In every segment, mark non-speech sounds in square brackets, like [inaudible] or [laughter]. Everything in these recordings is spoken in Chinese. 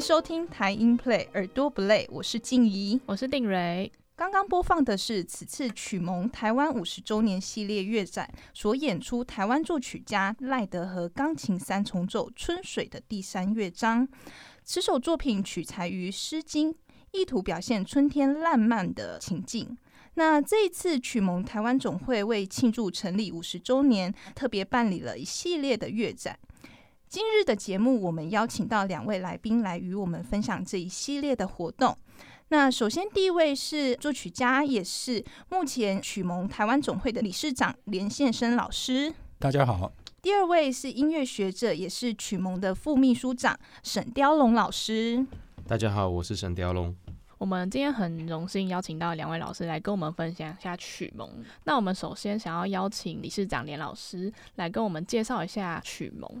迎收听台音 Play 耳朵不累，我是静怡，我是定蕊。刚刚播放的是此次曲盟台湾五十周年系列乐展所演出台湾作曲家赖德和钢琴三重奏《春水》的第三乐章。此首作品取材于《诗经》，意图表现春天烂漫的情境。那这一次曲盟台湾总会为庆祝成立五十周年，特别办理了一系列的乐展。今日的节目，我们邀请到两位来宾来与我们分享这一系列的活动。那首先，第一位是作曲家，也是目前曲盟台湾总会的理事长连宪生老师。大家好。第二位是音乐学者，也是曲盟的副秘书长沈雕龙老师。大家好，我是沈雕龙。我们今天很荣幸邀请到两位老师来跟我们分享一下曲盟。那我们首先想要邀请理事长连老师来跟我们介绍一下曲盟。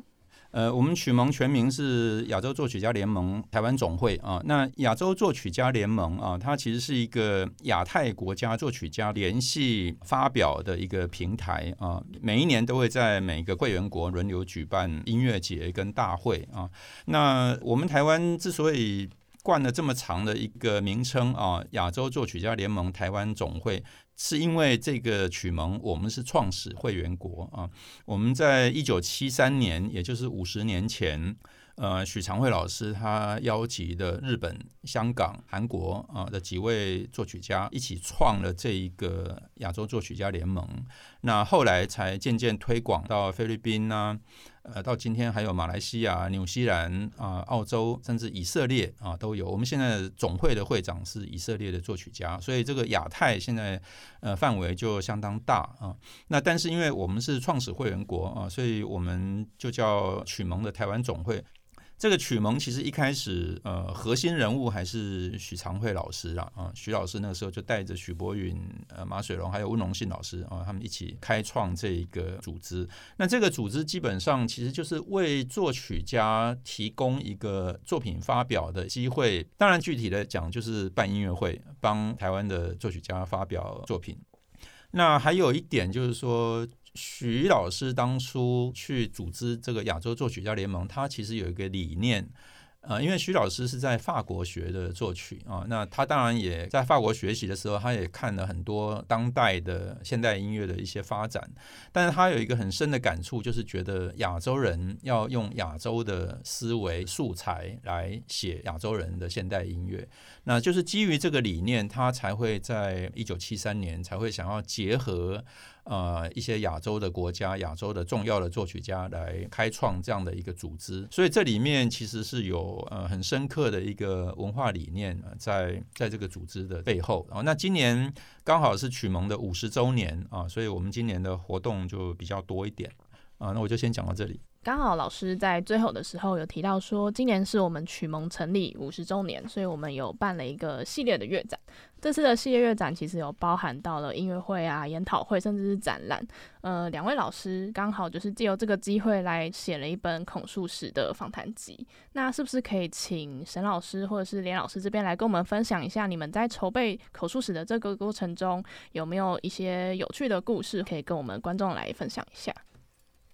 呃，我们曲盟全名是亚洲作曲家联盟台湾总会啊。那亚洲作曲家联盟啊，它其实是一个亚太国家作曲家联系发表的一个平台啊。每一年都会在每个会员国轮流举办音乐节跟大会啊。那我们台湾之所以冠了这么长的一个名称啊，亚洲作曲家联盟台湾总会，是因为这个曲盟我们是创始会员国啊。我们在一九七三年，也就是五十年前，呃，许长惠老师他邀集的日本、香港、韩国啊的几位作曲家一起创了这一个亚洲作曲家联盟。那后来才渐渐推广到菲律宾呐。呃，到今天还有马来西亚、纽西兰啊、澳洲，甚至以色列啊都有。我们现在总会的会长是以色列的作曲家，所以这个亚太现在呃范围就相当大啊。那但是因为我们是创始会员国啊，所以我们就叫曲盟的台湾总会。这个曲盟其实一开始，呃，核心人物还是许长惠老师啊，啊，许老师那个时候就带着许博允、呃，马水龙还有温荣信老师啊，他们一起开创这一个组织。那这个组织基本上其实就是为作曲家提供一个作品发表的机会。当然，具体的讲就是办音乐会，帮台湾的作曲家发表作品。那还有一点就是说。徐老师当初去组织这个亚洲作曲家联盟，他其实有一个理念。呃，因为徐老师是在法国学的作曲啊，那他当然也在法国学习的时候，他也看了很多当代的现代音乐的一些发展。但是他有一个很深的感触，就是觉得亚洲人要用亚洲的思维素材来写亚洲人的现代音乐。那就是基于这个理念，他才会在一九七三年才会想要结合呃一些亚洲的国家、亚洲的重要的作曲家来开创这样的一个组织。所以这里面其实是有。呃，很深刻的一个文化理念在在这个组织的背后啊。那今年刚好是曲蒙的五十周年啊，所以我们今年的活动就比较多一点啊。那我就先讲到这里。刚好老师在最后的时候有提到说，今年是我们曲盟成立五十周年，所以我们有办了一个系列的乐展。这次的系列乐展其实有包含到了音乐会啊、研讨会，甚至是展览。呃，两位老师刚好就是借由这个机会来写了一本孔述史的访谈集。那是不是可以请沈老师或者是连老师这边来跟我们分享一下，你们在筹备口述史的这个过程中有没有一些有趣的故事，可以跟我们观众来分享一下？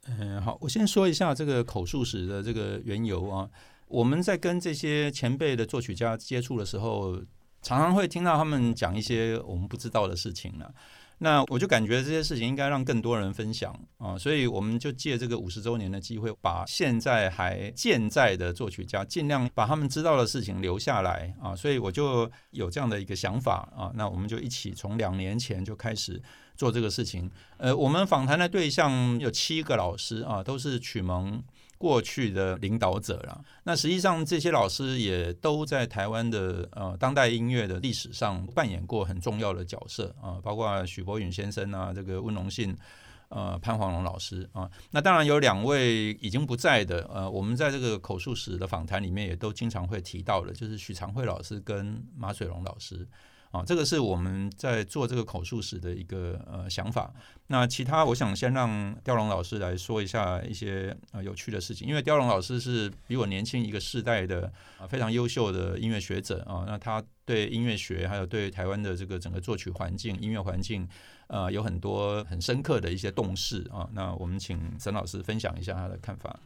嗯，好，我先说一下这个口述史的这个缘由啊。我们在跟这些前辈的作曲家接触的时候，常常会听到他们讲一些我们不知道的事情了。那我就感觉这些事情应该让更多人分享啊，所以我们就借这个五十周年的机会，把现在还健在的作曲家尽量把他们知道的事情留下来啊。所以我就有这样的一个想法啊。那我们就一起从两年前就开始。做这个事情，呃，我们访谈的对象有七个老师啊，都是曲蒙过去的领导者了。那实际上这些老师也都在台湾的呃当代音乐的历史上扮演过很重要的角色啊，包括许博允先生啊，这个温荣信，呃，潘黄龙老师啊。那当然有两位已经不在的，呃，我们在这个口述史的访谈里面也都经常会提到的，就是许长惠老师跟马水龙老师。啊，这个是我们在做这个口述史的一个呃想法。那其他，我想先让刁龙老师来说一下一些呃有趣的事情，因为刁龙老师是比我年轻一个世代的啊非常优秀的音乐学者啊。那他对音乐学还有对台湾的这个整个作曲环境、音乐环境呃有很多很深刻的一些洞视啊。那我们请沈老师分享一下他的看法。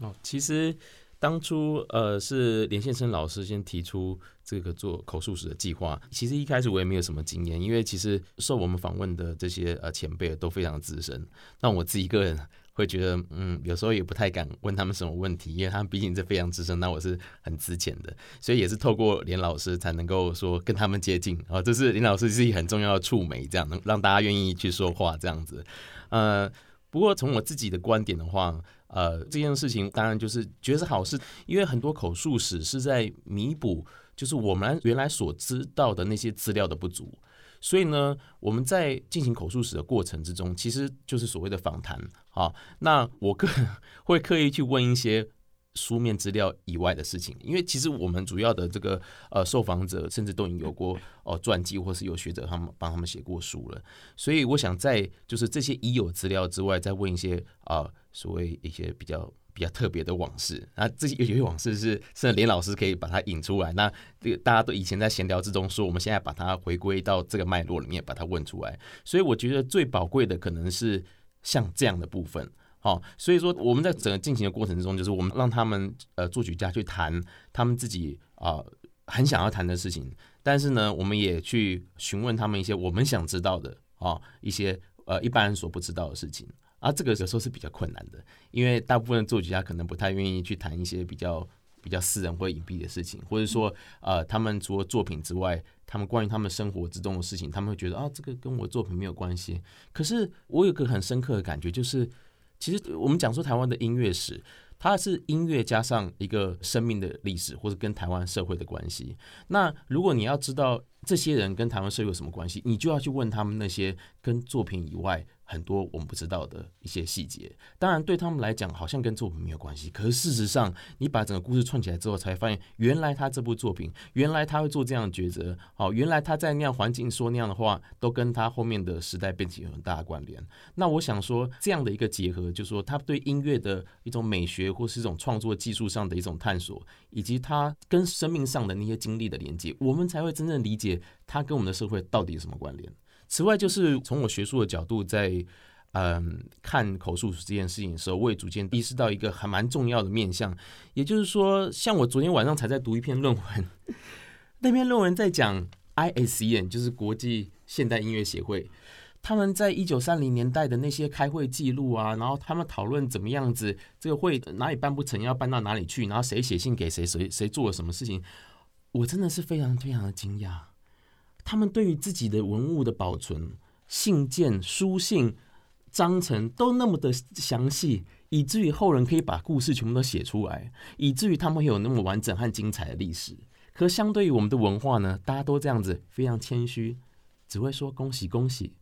哦，其实。当初呃是连先生老师先提出这个做口述史的计划，其实一开始我也没有什么经验，因为其实受我们访问的这些呃前辈都非常资深，那我自己一个人会觉得嗯有时候也不太敢问他们什么问题，因为他们毕竟是非常资深，那我是很资浅的，所以也是透过连老师才能够说跟他们接近啊，这是连老师是一个很重要的触媒，这样能让大家愿意去说话这样子，呃。不过从我自己的观点的话，呃，这件事情当然就是觉得是好事，因为很多口述史是在弥补，就是我们原来所知道的那些资料的不足。所以呢，我们在进行口述史的过程之中，其实就是所谓的访谈啊。那我个人 [laughs] 会刻意去问一些。书面资料以外的事情，因为其实我们主要的这个呃受访者，甚至都已经有过哦传记，或是有学者他们帮他们写过书了。所以我想在就是这些已有资料之外，再问一些啊所谓一些比较比较特别的往事。那这些有些往事是甚至连老师可以把它引出来。那这个大家都以前在闲聊之中说，我们现在把它回归到这个脉络里面，把它问出来。所以我觉得最宝贵的可能是像这样的部分。好，所以说我们在整个进行的过程之中，就是我们让他们呃作曲家去谈他们自己啊很想要谈的事情，但是呢，我们也去询问他们一些我们想知道的啊一些呃一般人所不知道的事情，啊这个有时候是比较困难的，因为大部分作曲家可能不太愿意去谈一些比较比较私人或隐蔽的事情，或者说呃他们除了作品之外，他们关于他们生活之中的事情，他们会觉得啊这个跟我作品没有关系。可是我有个很深刻的感觉就是。其实我们讲说台湾的音乐史，它是音乐加上一个生命的历史，或者跟台湾社会的关系。那如果你要知道这些人跟台湾社会有什么关系，你就要去问他们那些跟作品以外。很多我们不知道的一些细节，当然对他们来讲好像跟作品没有关系。可是事实上，你把整个故事串起来之后，才发现原来他这部作品，原来他会做这样的抉择。好，原来他在那样环境说那样的话，都跟他后面的时代背景有很大的关联。那我想说，这样的一个结合，就是说他对音乐的一种美学，或是一种创作技术上的一种探索，以及他跟生命上的那些经历的连接，我们才会真正理解他跟我们的社会到底有什么关联。此外，就是从我学术的角度，在嗯看口述这件事情的时候，我也逐渐意识到一个还蛮重要的面向，也就是说，像我昨天晚上才在读一篇论文，[laughs] 那篇论文在讲 ISEN，就是国际现代音乐协会，他们在一九三零年代的那些开会记录啊，然后他们讨论怎么样子，这个会哪里办不成，要办到哪里去，然后谁写信给谁，谁谁做了什么事情，我真的是非常非常的惊讶。他们对于自己的文物的保存、信件、书信、章程都那么的详细，以至于后人可以把故事全部都写出来，以至于他们有那么完整和精彩的历史。可相对于我们的文化呢，大家都这样子非常谦虚，只会说恭喜恭喜，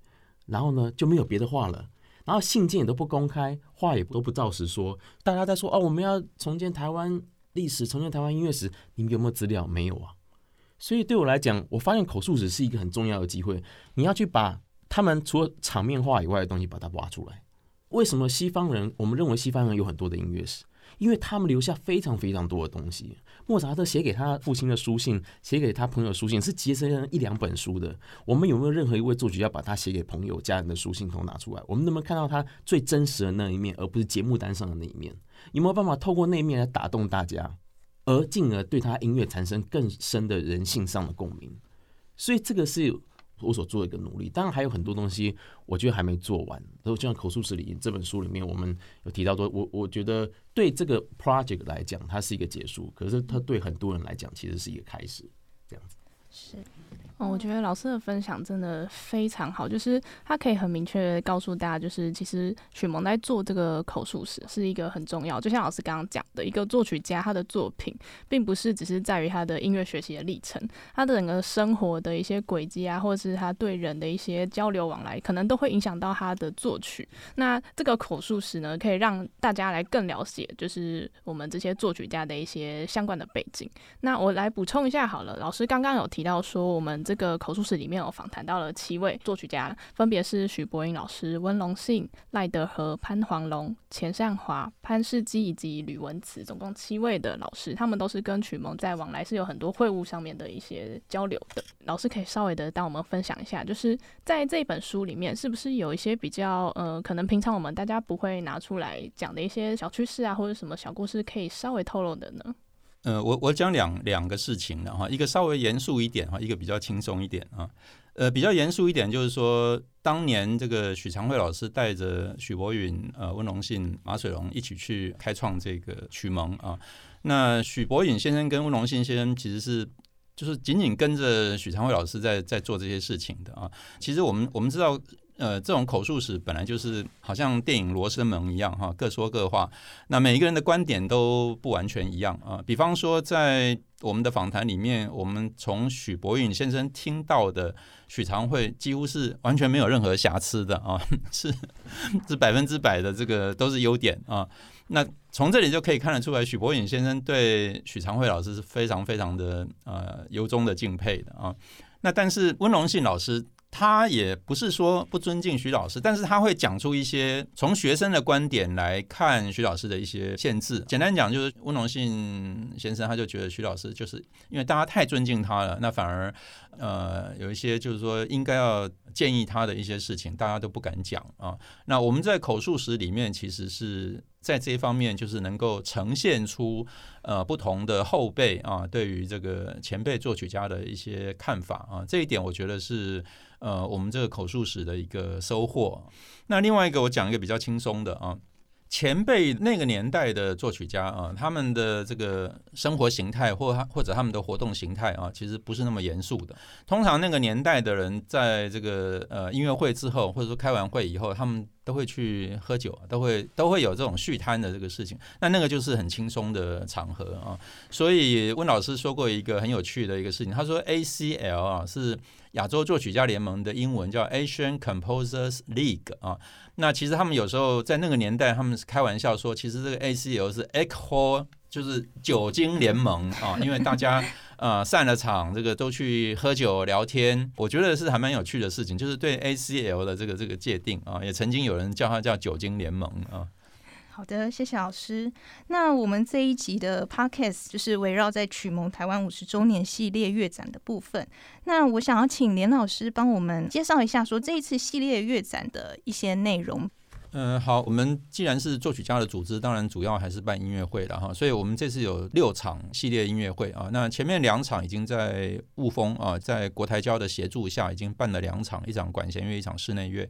然后呢就没有别的话了。然后信件也都不公开，话也都不照实说。大家在说哦，我们要重建台湾历史，重建台湾音乐史，你们有没有资料？没有啊。所以对我来讲，我发现口述史是一个很重要的机会。你要去把他们除了场面化以外的东西把它挖出来。为什么西方人？我们认为西方人有很多的音乐史，因为他们留下非常非常多的东西。莫扎特写给他父亲的书信，写给他朋友书信，是集成一两本书的。我们有没有任何一位作曲家把他写给朋友、家人的书信都拿出来？我们能不能看到他最真实的那一面，而不是节目单上的那一面？有没有办法透过那一面来打动大家？而进而对他音乐产生更深的人性上的共鸣，所以这个是我所做的一个努力。当然还有很多东西，我觉得还没做完。然后就像口述史里这本书里面，我们有提到说，我我觉得对这个 project 来讲，它是一个结束；可是它对很多人来讲，其实是一个开始。这样子是。哦，我觉得老师的分享真的非常好，就是他可以很明确告诉大家，就是其实许萌在做这个口述史是一个很重要，就像老师刚刚讲的，一个作曲家他的作品，并不是只是在于他的音乐学习的历程，他的整个生活的一些轨迹啊，或者是他对人的一些交流往来，可能都会影响到他的作曲。那这个口述史呢，可以让大家来更了解，就是我们这些作曲家的一些相关的背景。那我来补充一下好了，老师刚刚有提到说我们。这个口述史里面有访谈到了七位作曲家，分别是许博英老师、温龙信、赖德和、潘黄龙、钱善华、潘世基以及吕文慈，总共七位的老师，他们都是跟曲蒙在往来是有很多会务上面的一些交流的。老师可以稍微的带我们分享一下，就是在这本书里面，是不是有一些比较呃，可能平常我们大家不会拿出来讲的一些小趋势啊，或者什么小故事，可以稍微透露的呢？呃，我我讲两两个事情的哈，一个稍微严肃一点哈，一个比较轻松一点啊。呃，比较严肃一点就是说，当年这个许长惠老师带着许博允、呃温荣信、马水龙一起去开创这个曲盟啊。那许博允先生跟温荣信先生其实是就是紧紧跟着许长惠老师在在做这些事情的啊。其实我们我们知道。呃，这种口述史本来就是好像电影《罗生门》一样哈，各说各话。那每一个人的观点都不完全一样啊。比方说，在我们的访谈里面，我们从许博允先生听到的许长惠几乎是完全没有任何瑕疵的啊，[laughs] 是是百分之百的这个都是优点啊。那从这里就可以看得出来，许博允先生对许长惠老师是非常非常的呃由衷的敬佩的啊。那但是温荣信老师。他也不是说不尊敬徐老师，但是他会讲出一些从学生的观点来看徐老师的一些限制。简单讲，就是温荣信先生他就觉得徐老师就是因为大家太尊敬他了，那反而呃有一些就是说应该要建议他的一些事情，大家都不敢讲啊。那我们在口述史里面其实是在这一方面就是能够呈现出呃不同的后辈啊对于这个前辈作曲家的一些看法啊，这一点我觉得是。呃，我们这个口述史的一个收获。那另外一个，我讲一个比较轻松的啊，前辈那个年代的作曲家啊，他们的这个生活形态或或者他们的活动形态啊，其实不是那么严肃的。通常那个年代的人，在这个呃音乐会之后，或者说开完会以后，他们都会去喝酒，都会都会有这种续摊的这个事情。那那个就是很轻松的场合啊。所以温老师说过一个很有趣的一个事情，他说 ACL 啊是。亚洲作曲家联盟的英文叫 Asian Composers League 啊，那其实他们有时候在那个年代，他们是开玩笑说，其实这个 ACL 是 Alcohol，就是酒精联盟啊，因为大家呃散了场，这个都去喝酒聊天，我觉得是还蛮有趣的事情，就是对 ACL 的这个这个界定啊，也曾经有人叫它叫酒精联盟啊。好的，谢谢老师。那我们这一集的 podcast 就是围绕在曲蒙台湾五十周年系列乐展的部分。那我想要请连老师帮我们介绍一下，说这一次系列乐展的一些内容。嗯，好，我们既然是作曲家的组织，当然主要还是办音乐会了哈。所以我们这次有六场系列音乐会啊。那前面两场已经在雾峰啊，在国台交的协助下，已经办了两场，一场管弦乐，一场室内乐。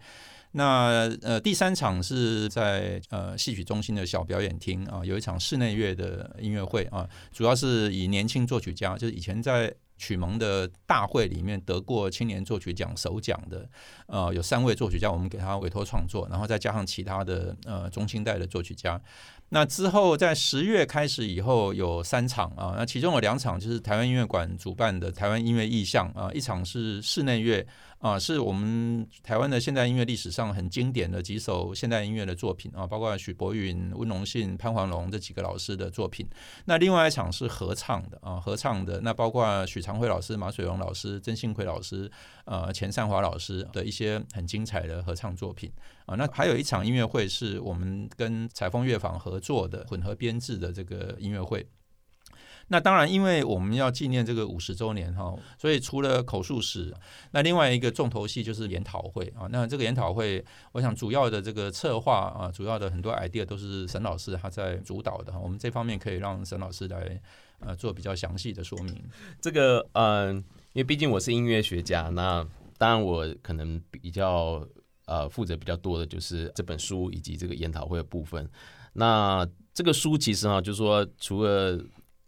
那呃，第三场是在呃戏曲中心的小表演厅啊，有一场室内乐的音乐会啊，主要是以年轻作曲家，就是以前在曲蒙的大会里面得过青年作曲奖首奖的，呃，有三位作曲家，我们给他委托创作，然后再加上其他的呃中青代的作曲家。那之后在十月开始以后有三场啊，那其中有两场就是台湾音乐馆主办的台湾音乐意象啊，一场是室内乐。啊，是我们台湾的现代音乐历史上很经典的几首现代音乐的作品啊，包括许博允、温荣信、潘黄龙这几个老师的作品。那另外一场是合唱的啊，合唱的那包括许长辉老师、马水龙老师、曾兴奎老师、呃钱善华老师的一些很精彩的合唱作品啊。那还有一场音乐会是我们跟采风乐坊合作的混合编制的这个音乐会。那当然，因为我们要纪念这个五十周年哈，所以除了口述史，那另外一个重头戏就是研讨会啊。那这个研讨会，我想主要的这个策划啊，主要的很多 idea 都是沈老师他在主导的。我们这方面可以让沈老师来呃做比较详细的说明。这个嗯，因为毕竟我是音乐学家，那当然我可能比较呃负责比较多的就是这本书以及这个研讨会的部分。那这个书其实啊，就是说除了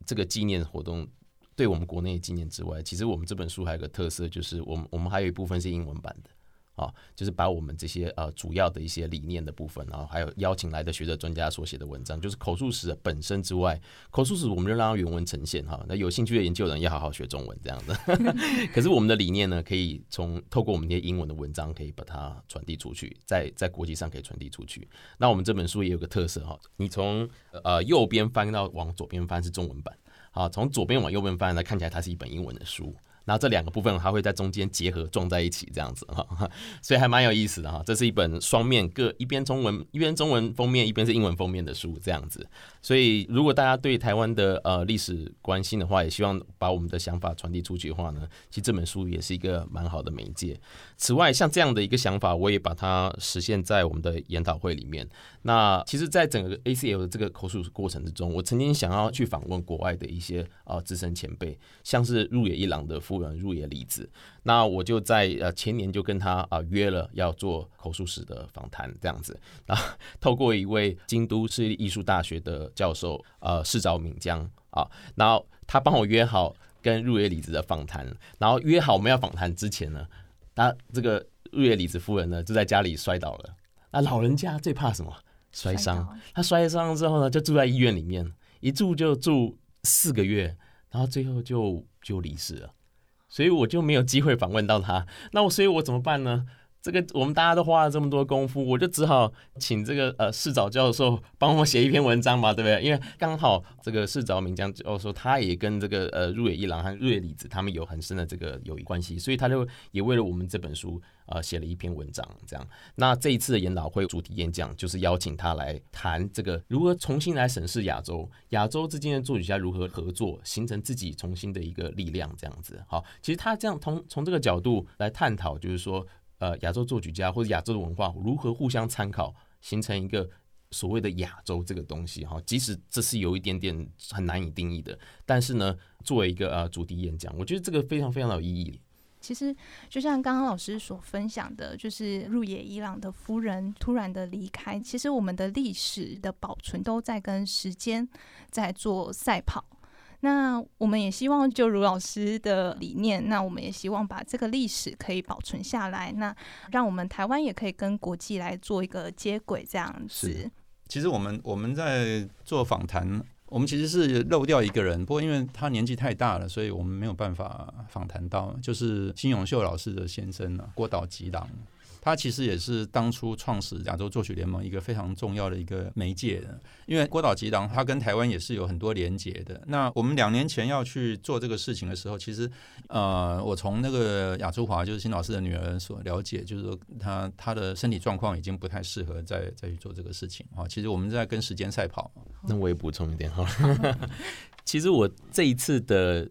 这个纪念活动，对我们国内纪念之外，其实我们这本书还有个特色，就是我们我们还有一部分是英文版的，啊，就是把我们这些呃主要的一些理念的部分，然后还有邀请来的学者专家所写的文章，就是口述史本身之外，口述史我们就让它原文呈现哈。那有兴趣的研究人要好好学中文这样的。[laughs] 可是我们的理念呢，可以从透过我们那些英文的文章，可以把它传递出去，在在国际上可以传递出去。那我们这本书也有个特色哈，你从呃右边翻到往左边翻是中文版。啊，从左边往右边翻，那看起来它是一本英文的书。然后这两个部分还会在中间结合撞在一起，这样子哈，[laughs] 所以还蛮有意思的哈。这是一本双面各一边中文一边中文封面，一边是英文封面的书，这样子。所以如果大家对台湾的呃历史关心的话，也希望把我们的想法传递出去的话呢，其实这本书也是一个蛮好的媒介。此外，像这样的一个想法，我也把它实现在我们的研讨会里面。那其实，在整个 ACL 的这个口述过程之中，我曾经想要去访问国外的一些啊资深前辈，像是入野一郎的夫人入野里子。那我就在呃前年就跟他啊约了要做口述史的访谈，这样子。然后透过一位京都市立艺术大学的教授呃市沼敏江啊，然后他帮我约好跟入野里子的访谈，然后约好我们要访谈之前呢，他这个入野里子夫人呢就在家里摔倒了。那老人家最怕什么？摔伤。他摔伤之后呢，就住在医院里面，一住就住四个月，然后最后就就离世了。所以我就没有机会访问到他。那我所以我怎么办呢？这个我们大家都花了这么多功夫，我就只好请这个呃市早教授 [laughs] 帮我写一篇文章嘛，对不对？因为刚好这个市早名将教授他也跟这个呃入野一郎和入野里子他们有很深的这个友谊关系，所以他就也为了我们这本书呃写了一篇文章。这样，那这一次的研讨会主题演讲就是邀请他来谈这个如何重新来审视亚洲，亚洲之间的作曲家如何合作，形成自己重新的一个力量。这样子，好，其实他这样从从这个角度来探讨，就是说。呃，亚洲作曲家或者亚洲的文化如何互相参考，形成一个所谓的亚洲这个东西哈？即使这是有一点点很难以定义的，但是呢，作为一个呃主题演讲，我觉得这个非常非常有意义。其实就像刚刚老师所分享的，就是入野伊朗的夫人突然的离开，其实我们的历史的保存都在跟时间在做赛跑。那我们也希望，就如老师的理念，那我们也希望把这个历史可以保存下来，那让我们台湾也可以跟国际来做一个接轨，这样子。其实我们我们在做访谈，我们其实是漏掉一个人，不过因为他年纪太大了，所以我们没有办法访谈到，就是金永秀老师的先生呢，郭岛吉郎。他其实也是当初创始亚洲作曲联盟一个非常重要的一个媒介的，因为郭导吉郎他跟台湾也是有很多连结的。那我们两年前要去做这个事情的时候，其实呃，我从那个亚洲华就是新老师的女儿所了解，就是说他他的身体状况已经不太适合再再去做这个事情啊。其实我们在跟时间赛跑。那我也补充一点哈，[laughs] 其实我这一次的。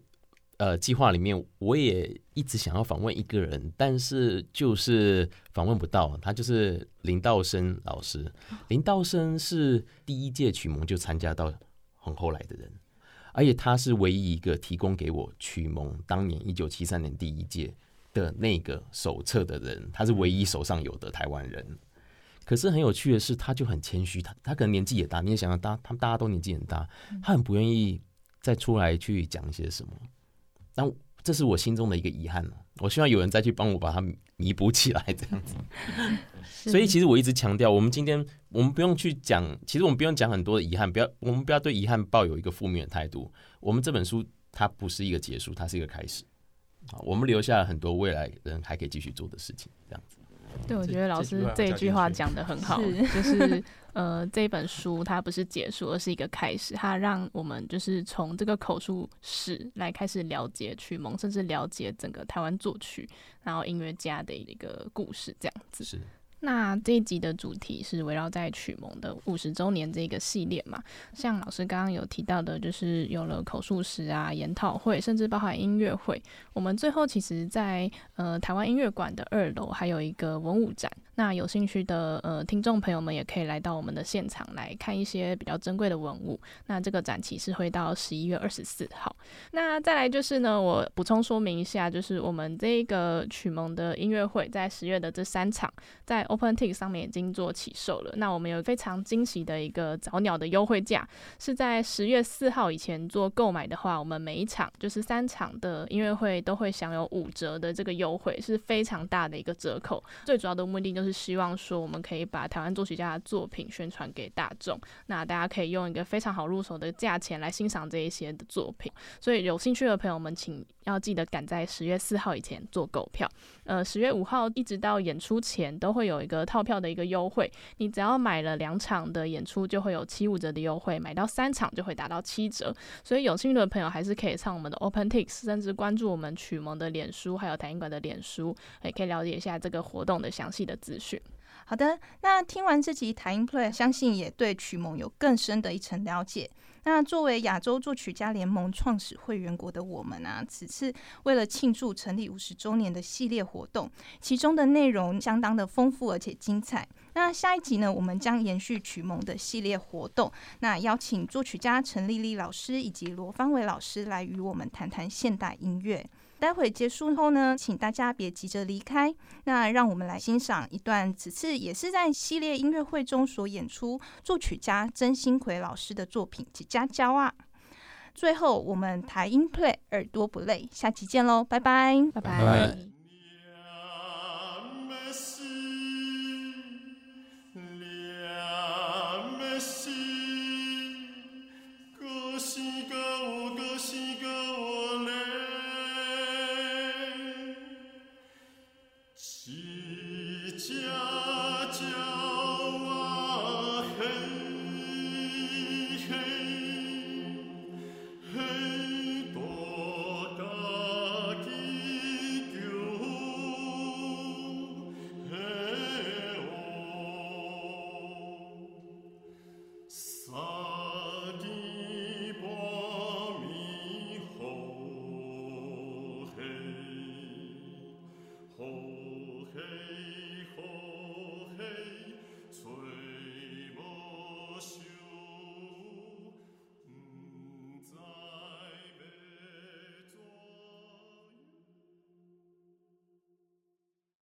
呃，计划里面我也一直想要访问一个人，但是就是访问不到。他就是林道生老师。林道生是第一届曲盟就参加到很后来的人，而且他是唯一一个提供给我曲盟当年一九七三年第一届的那个手册的人。他是唯一手上有的台湾人。可是很有趣的是，他就很谦虚，他他可能年纪也大，你也想想，大他们大家都年纪很大，他很不愿意再出来去讲一些什么。但这是我心中的一个遗憾我希望有人再去帮我把它弥补起来，这样子。[laughs] 所以其实我一直强调，我们今天我们不用去讲，其实我们不用讲很多的遗憾，不要我们不要对遗憾抱有一个负面的态度。我们这本书它不是一个结束，它是一个开始。啊，我们留下了很多未来人还可以继续做的事情，这样子。对，我觉得老师这一句话讲的很好，就是呃，这本书它不是结束，而是一个开始，它让我们就是从这个口述史来开始了解曲蒙，甚至了解整个台湾作曲，然后音乐家的一个故事，这样子。是。那这一集的主题是围绕在曲蒙的五十周年这个系列嘛？像老师刚刚有提到的，就是有了口述史啊、研讨会，甚至包含音乐会。我们最后其实，在呃台湾音乐馆的二楼还有一个文物展。那有兴趣的呃听众朋友们也可以来到我们的现场来看一些比较珍贵的文物。那这个展期是会到十一月二十四号。那再来就是呢，我补充说明一下，就是我们这个曲蒙的音乐会在十月的这三场在。OpenTix 上面已经做起售了。那我们有非常惊喜的一个早鸟的优惠价，是在十月四号以前做购买的话，我们每一场就是三场的音乐会都会享有五折的这个优惠，是非常大的一个折扣。最主要的目的就是希望说，我们可以把台湾作曲家的作品宣传给大众，那大家可以用一个非常好入手的价钱来欣赏这一些的作品。所以有兴趣的朋友们，请要记得赶在十月四号以前做购票。呃，十月五号一直到演出前都会有。有一个套票的一个优惠，你只要买了两场的演出，就会有七五折的优惠；买到三场就会达到七折。所以有兴趣的朋友还是可以上我们的 OpenTix，甚至关注我们曲蒙的脸书，还有台音馆的脸书，也可以了解一下这个活动的详细的资讯。好的，那听完这集台音 Play，相信也对曲蒙有更深的一层了解。那作为亚洲作曲家联盟创始会员国的我们啊，此次为了庆祝成立五十周年的系列活动，其中的内容相当的丰富而且精彩。那下一集呢，我们将延续曲蒙的系列活动，那邀请作曲家陈丽丽老师以及罗方伟老师来与我们谈谈现代音乐。待会结束后呢，请大家别急着离开。那让我们来欣赏一段，此次也是在系列音乐会中所演出作曲家曾新奎老师的作品《几家娇》啊。最后，我们台音 play 耳朵不累，下期见喽，拜拜，拜拜